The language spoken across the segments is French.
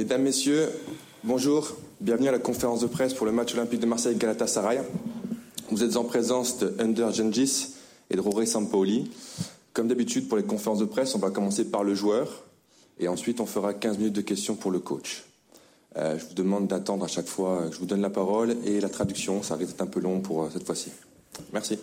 Mesdames, Messieurs, bonjour. Bienvenue à la conférence de presse pour le match olympique de Marseille Galatasaray. Vous êtes en présence de Under Gengis et de Roré Sampaoli. Comme d'habitude, pour les conférences de presse, on va commencer par le joueur et ensuite on fera 15 minutes de questions pour le coach. Euh, je vous demande d'attendre à chaque fois que je vous donne la parole et la traduction. Ça risque d'être un peu long pour euh, cette fois-ci. Merci.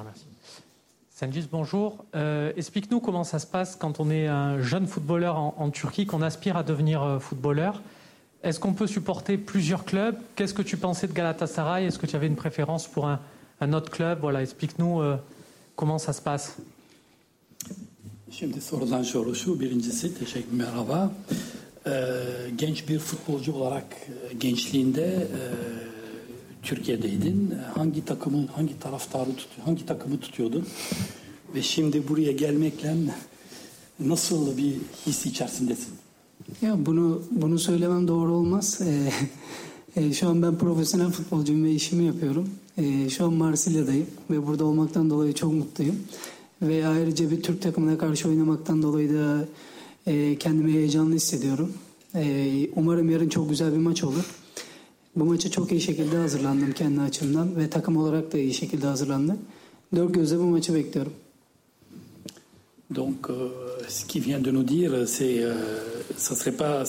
Super, merci. Bonjour. Euh, Explique-nous comment ça se passe quand on est un jeune footballeur en, Turquie, qu'on aspire à devenir euh, footballeur. Est-ce qu'on peut supporter plusieurs clubs? Qu'est-ce que tu pensais de Galatasaray? Est-ce que tu avais une préférence pour un, autre club? Voilà, explique-nous euh, comment ça se passe. Şimdi. Birincisi teşekkür merhaba. Ee, genç bir futbolcu olarak e, gençliğinde e, Türkiye'deydin. Hangi takımı, hangi taraftarı tutuyor, hangi takımı tutuyordun? Ve şimdi buraya gelmekle nasıl bir his içerisindesin? Ya bunu bunu söylemem doğru olmaz. Ee, e, şu an ben profesyonel futbolcuyum ve işimi yapıyorum. Ee, şu an Marsilya'dayım ve burada olmaktan dolayı çok mutluyum. Ve ayrıca bir Türk takımına karşı oynamaktan dolayı da e, kendimi heyecanlı hissediyorum. Ee, umarım yarın çok güzel bir maç olur. Donc, euh, ce qu'il vient de nous dire, c'est, euh, serait pas,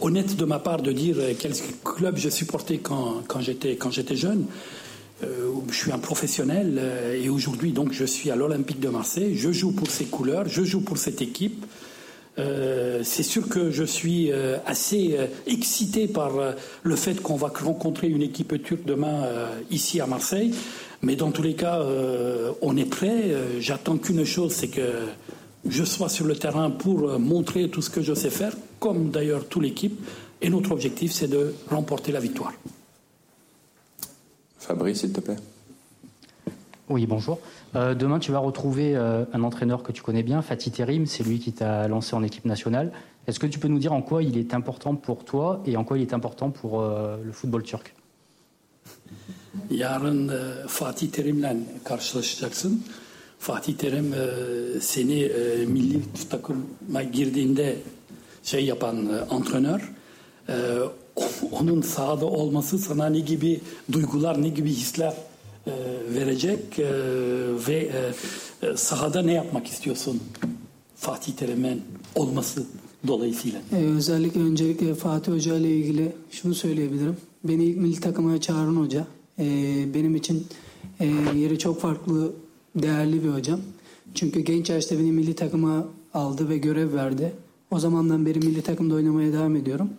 honnête de ma part de dire quel club je supportais quand, j'étais, jeune. Euh, je suis un professionnel et aujourd'hui, je suis à l'Olympique de Marseille. Je joue pour ces couleurs, je joue pour cette équipe. Euh, c'est sûr que je suis euh, assez euh, excité par le fait qu'on va rencontrer une équipe turque demain ici à Marseille. Mais dans tous les cas, on est prêt. J'attends qu'une chose, c'est que je sois sur le terrain pour montrer tout ce que je sais faire, comme d'ailleurs toute l'équipe. Et notre objectif, c'est de remporter la victoire. Fabrice, s'il te plaît. Oui, bonjour. Euh, demain, tu vas retrouver euh, un entraîneur que tu connais bien, Fatih Terim, c'est lui qui t'a lancé en équipe nationale. Est-ce que tu peux nous dire en quoi il est important pour toi et en quoi il est important pour euh, le football turc? Yarın e, Fatih Terim'le karşılaşacaksın. Fatih Terim e, seni e, milli takıma girdiğinde şey yapan e, antrenör. E, onun sahada olması sana ne gibi duygular, ne gibi hisler e, verecek e, ve e, e, sahada ne yapmak istiyorsun Fatih Terim'in olması dolayısıyla? Ee, özellikle öncelikle Fatih Hoca ile ilgili şunu söyleyebilirim. Beni ilk milli takıma çağıran hoca. Ee, benim için e, yeri çok farklı, değerli bir hocam. Çünkü genç yaşta beni milli takıma aldı ve görev verdi. O zamandan beri milli takımda oynamaya devam ediyorum.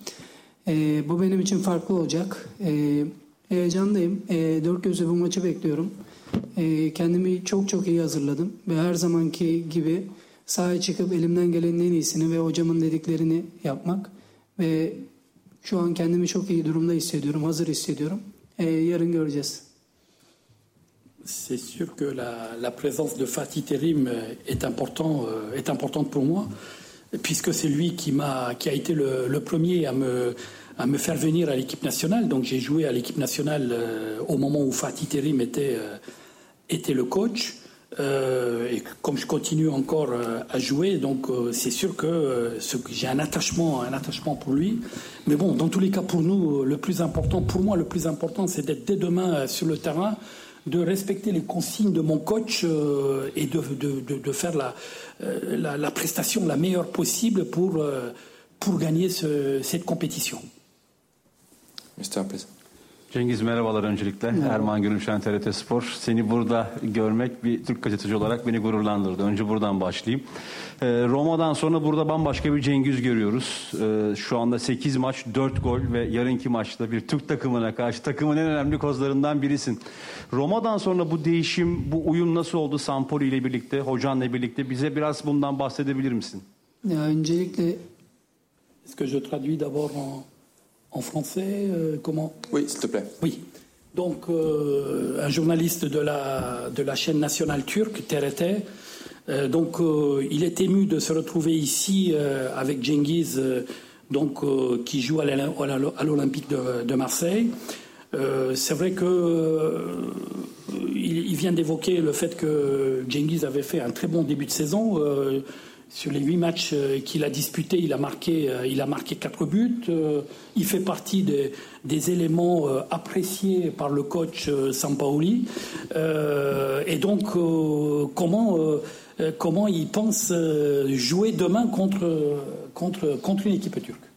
Ee, bu benim için farklı olacak. Ee, heyecanlıyım. Ee, dört gözle bu maçı bekliyorum. Ee, kendimi çok çok iyi hazırladım. Ve her zamanki gibi sahaya çıkıp elimden gelenin en iyisini ve hocamın dediklerini yapmak. Ve şu an kendimi çok iyi durumda hissediyorum, hazır hissediyorum. Ee, yarın göreceğiz. C'est sûr que la, la présence de Fatih Terim euh, est, important, euh, est importante pour moi, puisque c'est lui qui, m'a, qui a été le, le premier à me, à me faire venir à l'équipe nationale. Donc j'ai joué à l'équipe nationale euh, au moment où Fatih Terim était, euh, était le coach. Euh, et comme je continue encore à jouer, donc c'est sûr que j'ai un attachement, un attachement pour lui. Mais bon, dans tous les cas, pour nous, le plus important, pour moi, le plus important, c'est d'être dès demain sur le terrain, de respecter les consignes de mon coach et de, de- de- faire la, la, prestation la meilleure possible pour, pour gagner ce- cette compétition. Mr. please. Cengiz merhabalar öncelikle. Erman Gülümşen TRT Spor. Seni burada görmek bir Türk gazeteci olarak beni gururlandırdı. Önce buradan başlayayım. Ee, Roma'dan sonra burada bambaşka bir Cengiz görüyoruz. Ee, şu anda 8 maç, 4 gol ve yarınki maçta bir Türk takımına karşı takımın en önemli kozlarından birisin. Roma'dan sonra bu değişim, bu uyum nasıl oldu Sampoli ile birlikte, hocanla birlikte? Bize biraz bundan bahsedebilir misin? Ya öncelikle Est-ce que je traduis d'abord en, en français euh, Comment Oui, s'il te plaît. Oui. Donc, euh, un journaliste de la, de la chaîne nationale turque, TRT, euh, donc, euh, il est ému de se retrouver ici euh, avec euh, donc, qui joue à l'Olympique de, de Marseille. C'est vrai que il, vient d'évoquer le fait que Genghis avait fait un très bon début de saison. Euh, sur les huit matchs qu'il a disputés, il a marqué, marqué quatre buts. il fait partie des, éléments appréciés par le coach Sampaoli. et donc, comment, il pense jouer demain contre, une équipe turque?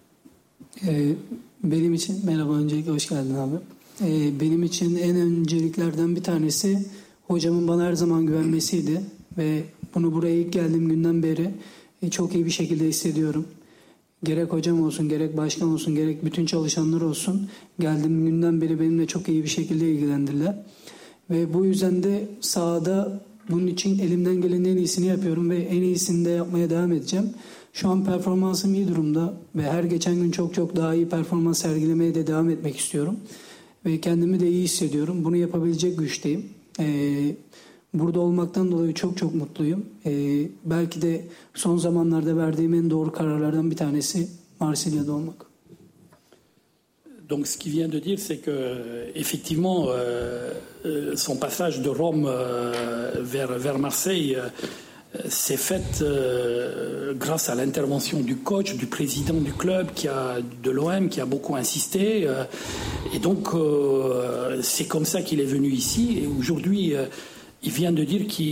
Ve bunu buraya ilk geldiğim günden beri e, çok iyi bir şekilde hissediyorum. Gerek hocam olsun, gerek başkan olsun, gerek bütün çalışanlar olsun geldiğim günden beri benimle çok iyi bir şekilde ilgilendiler. Ve bu yüzden de sahada bunun için elimden gelen en iyisini yapıyorum ve en iyisini de yapmaya devam edeceğim. Şu an performansım iyi durumda ve her geçen gün çok çok daha iyi performans sergilemeye de devam etmek istiyorum. Ve kendimi de iyi hissediyorum. Bunu yapabilecek güçteyim. Ee, Donc ce qu'il vient de dire, c'est que effectivement, euh, euh son passage de Rome euh, vers, Marseille euh, s'est faite euh, grâce à l'intervention du coach, du président du club, qui a de l'OM, qui a beaucoup insisté. Euh, et donc, euh, c'est comme ça qu'il est venu ici. Et aujourd'hui, il vient de dire que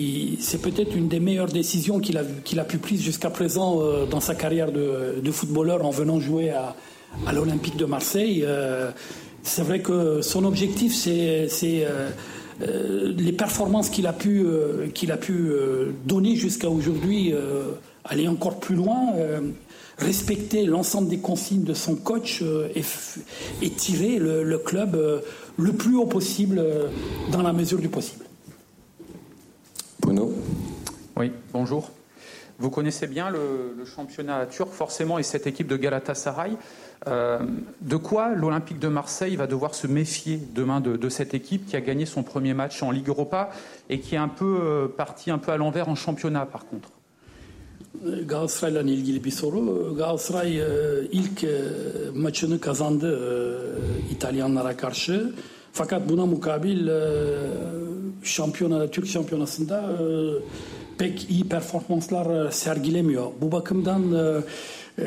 c'est peut-être une des meilleures décisions qu'il a, qu'il a pu prendre jusqu'à présent dans sa carrière de, footballeur en venant jouer à, à l'Olympique de Marseille. c'est vrai que son objectif, c'est euh, les performances qu'il a pu, euh, qu'il a pu euh, donner jusqu'à aujourd'hui, aller encore plus loin, respecter l'ensemble des consignes de son coach et, tirer le, club le plus haut possible dans la mesure du possible. Bruno Oui, bonjour. Vous connaissez bien le, le, championnat turc, forcément, et cette équipe de Galatasaray. Euh, de quoi l'Olympique de Marseille va devoir se méfier demain de, cette équipe qui a gagné son premier match en Ligue Europa et qui est un peu euh, parti un peu à l'envers en championnat par contre? Galatasaray'la ilgili bir soru. Galatasaray e, ilk e, maçını kazandı İtalyanlara karşı. Fakat buna mukabil şampiyona, Türk şampiyonasında pek iyi performanslar sergilemiyor. Bu bakımdan e,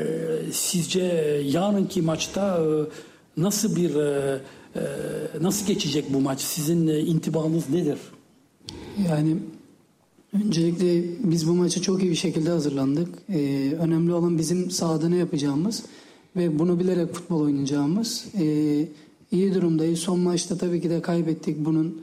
sizce yarınki maçta e, nasıl bir e, e, nasıl geçecek bu maç? Sizin e, intibanız nedir? Yani öncelikle biz bu maça çok iyi bir şekilde hazırlandık. Ee, önemli olan bizim sahada ne yapacağımız ve bunu bilerek futbol oynayacağımız. Ee, iyi durumdayız. Son maçta tabii ki de kaybettik. Bunun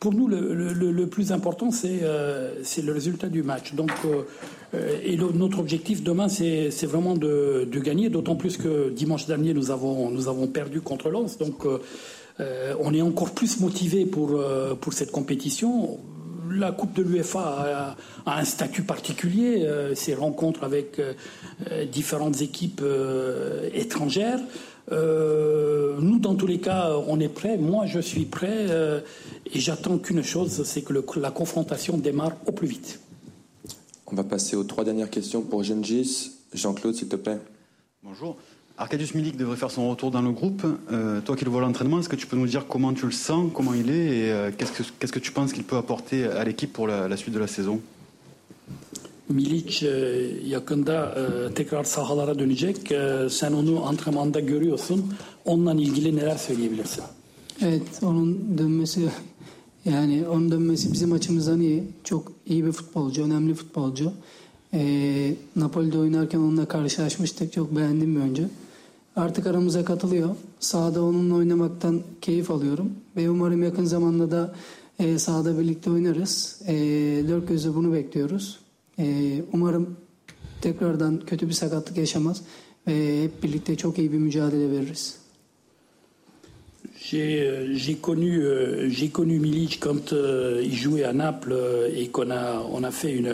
Pour nous, le, plus important, c'est euh, le résultat du match. Donc, euh, le, notre objectif demain, c'est vraiment de, gagner, d'autant plus que dimanche dernier, nous avons, perdu contre Lens. Donc, euh, on est encore plus motivé euh, pour cette compétition la Coupe de l'UEFA a, un statut particulier, euh, ses rencontres avec euh, euh, différentes équipes étrangères. nous, dans tous les cas, on est prêts. Moi, je suis prêt et j'attends qu'une chose, c'est que la confrontation démarre au plus vite. On va passer aux trois dernières questions pour Gengis. Jean-Claude, s'il te plaît. Bonjour. Arcadius Milik devrait faire son retour dans le groupe. Euh, toi qui le vois à l'entraînement, est-ce que tu peux nous dire comment tu le sens, comment il est et euh, qu'est-ce, que, qu'est-ce que tu penses qu'il peut apporter à l'équipe pour la, la suite de la saison Milic e, yakında e, tekrar sahalara dönecek. E, sen onu antrenmanda görüyorsun. Onunla ilgili neler söyleyebilirsin? Evet, onun dönmesi yani onun dönmesi bizim açımızdan iyi. Çok iyi bir futbolcu, önemli futbolcu. Ee, Napoli'de oynarken onunla karşılaşmıştık. Çok beğendiğim bir oyuncu. Artık aramıza katılıyor. Sahada onunla oynamaktan keyif alıyorum. Ve umarım yakın zamanda da e, sahada birlikte oynarız. E, dört gözle bunu bekliyoruz. E, umarım tekrardan kötü bir sakatlık yaşamaz ve hep birlikte çok iyi bir mücadele veririz. J'ai connu, j'ai connu Milic quand il jouait à Naples et qu'on a, on a fait une,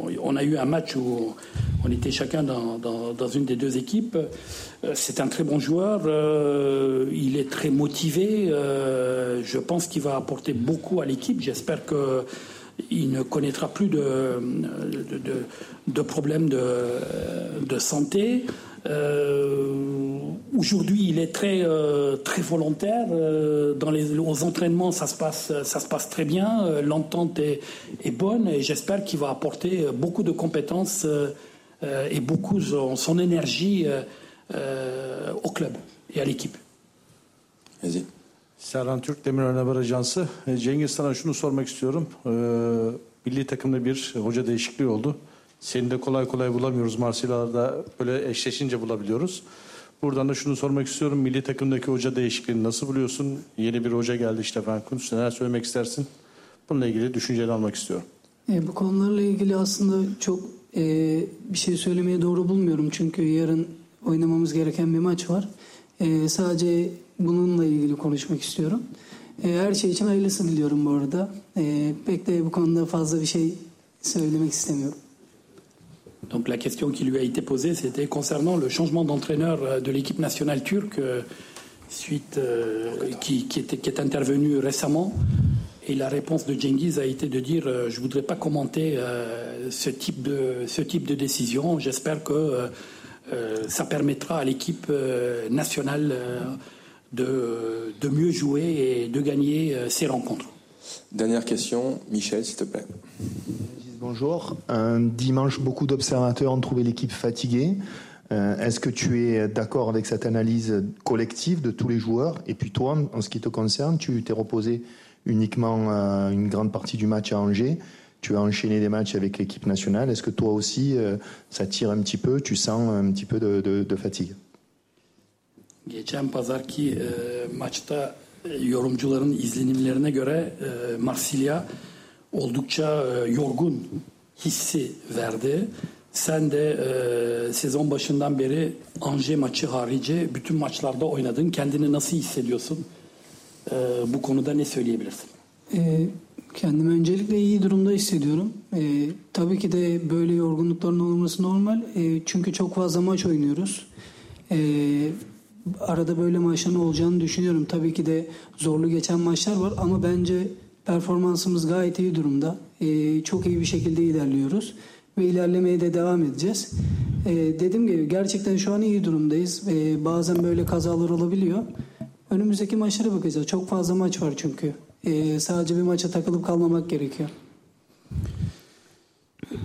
on a eu un match où on était chacun dans, une des deux équipes. C'est un très bon joueur. il est très motivé. je pense qu'il va apporter beaucoup à l'équipe. J'espère que il ne connaîtra plus de, de, problèmes de, santé. Euh, aujourd'hui, il est très, euh, très volontaire. Euh, dans les, aux entraînements, ça se passe, ça se passe très bien. L'entente est, est, bonne et j'espère qu'il va apporter beaucoup de compétences et beaucoup son, son énergie au club et à l'équipe. Vas-y. Serhan Türk Demirören Haber Ajansı. Cengiz sana şunu sormak istiyorum. Ee, milli takımda bir hoca değişikliği oldu. Seni de kolay kolay bulamıyoruz. Marsilya'da böyle eşleşince bulabiliyoruz. Buradan da şunu sormak istiyorum. Milli takımdaki hoca değişikliğini nasıl buluyorsun? Yeni bir hoca geldi Stefan Kuntz. Neler söylemek istersin? Bununla ilgili düşünceni almak istiyorum. E, bu konularla ilgili aslında çok e, bir şey söylemeye doğru bulmuyorum. Çünkü yarın oynamamız gereken bir maç var. E, sadece bununla ilgili konuşmak istiyorum. E, her şey için hayırlısı diliyorum bu arada. E, pek de bu konuda fazla bir şey söylemek istemiyorum. Donc la question qui lui a été posée, c'était concernant le changement d'entraîneur euh, de l'équipe nationale turque euh, suite euh, qui, était, qui, est intervenu récemment. Et la réponse de Cengiz a été de dire je ne voudrais pas commenter ce, type de, décision. J'espère que ça permettra à l'équipe nationale de, de, mieux jouer et de gagner ces rencontres. Dernière question, Michel, s'il te plaît. Bonjour. Un dimanche, beaucoup d'observateurs ont trouvé l'équipe fatiguée. Euh, est-ce que tu es d'accord avec cette analyse collective de tous les joueurs? Et puis toi, en ce qui te concerne, tu t'es reposé uniquement euh, une grande partie du match à Angers. Tu as enchaîné des matchs avec l'équipe nationale. Est-ce que toi aussi, euh, ça tire un petit peu? Tu sens un petit peu de, de, fatigue? Oldukça e, yorgun hissi verdi. Sen de e, sezon başından beri Anje maçı harici bütün maçlarda oynadın. Kendini nasıl hissediyorsun? E, bu konuda ne söyleyebilirsin? E, kendimi öncelikle iyi durumda hissediyorum. E, tabii ki de böyle yorgunlukların olması normal. E, çünkü çok fazla maç oynuyoruz. E, arada böyle maçların olacağını düşünüyorum. Tabii ki de zorlu geçen maçlar var ama bence Performansımız gayet iyi durumda. Ee, çok iyi bir şekilde ilerliyoruz ve ilerlemeye de devam edeceğiz. Ee, dediğim gibi gerçekten şu an iyi durumdayız. Ee, bazen böyle kazalar olabiliyor. Önümüzdeki maçlara bakacağız. Çok fazla maç var çünkü. Ee, sadece bir maça takılıp kalmamak gerekiyor.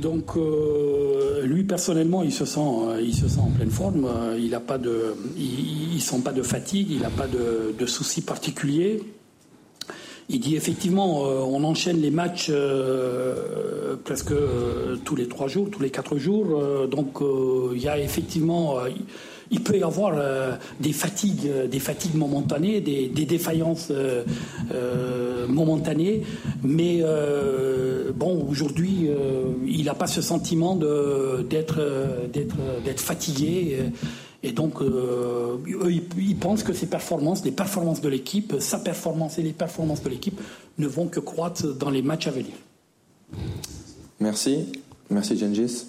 Donc euh, lui personnellement, il se sent, euh, il se sent en pleine forme. Euh, il a pas de, il, il sent pas de fatigue, il n'a pas de, de soucis particuliers. Il dit effectivement, euh, on enchaîne les matchs euh, presque euh, tous les trois jours, tous les quatre jours. donc il y a effectivement, il peut y avoir des fatigues, des fatigues momentanées, des, défaillances momentanées. Mais bon, aujourd'hui, il n'a pas ce sentiment d'être d'être fatigué. Et donc, euh, ils, pensent que ces performances, les performances de l'équipe, sa performance et les performances de l'équipe ne vont que croître dans les matchs à venir. Merci. Merci, Gengis.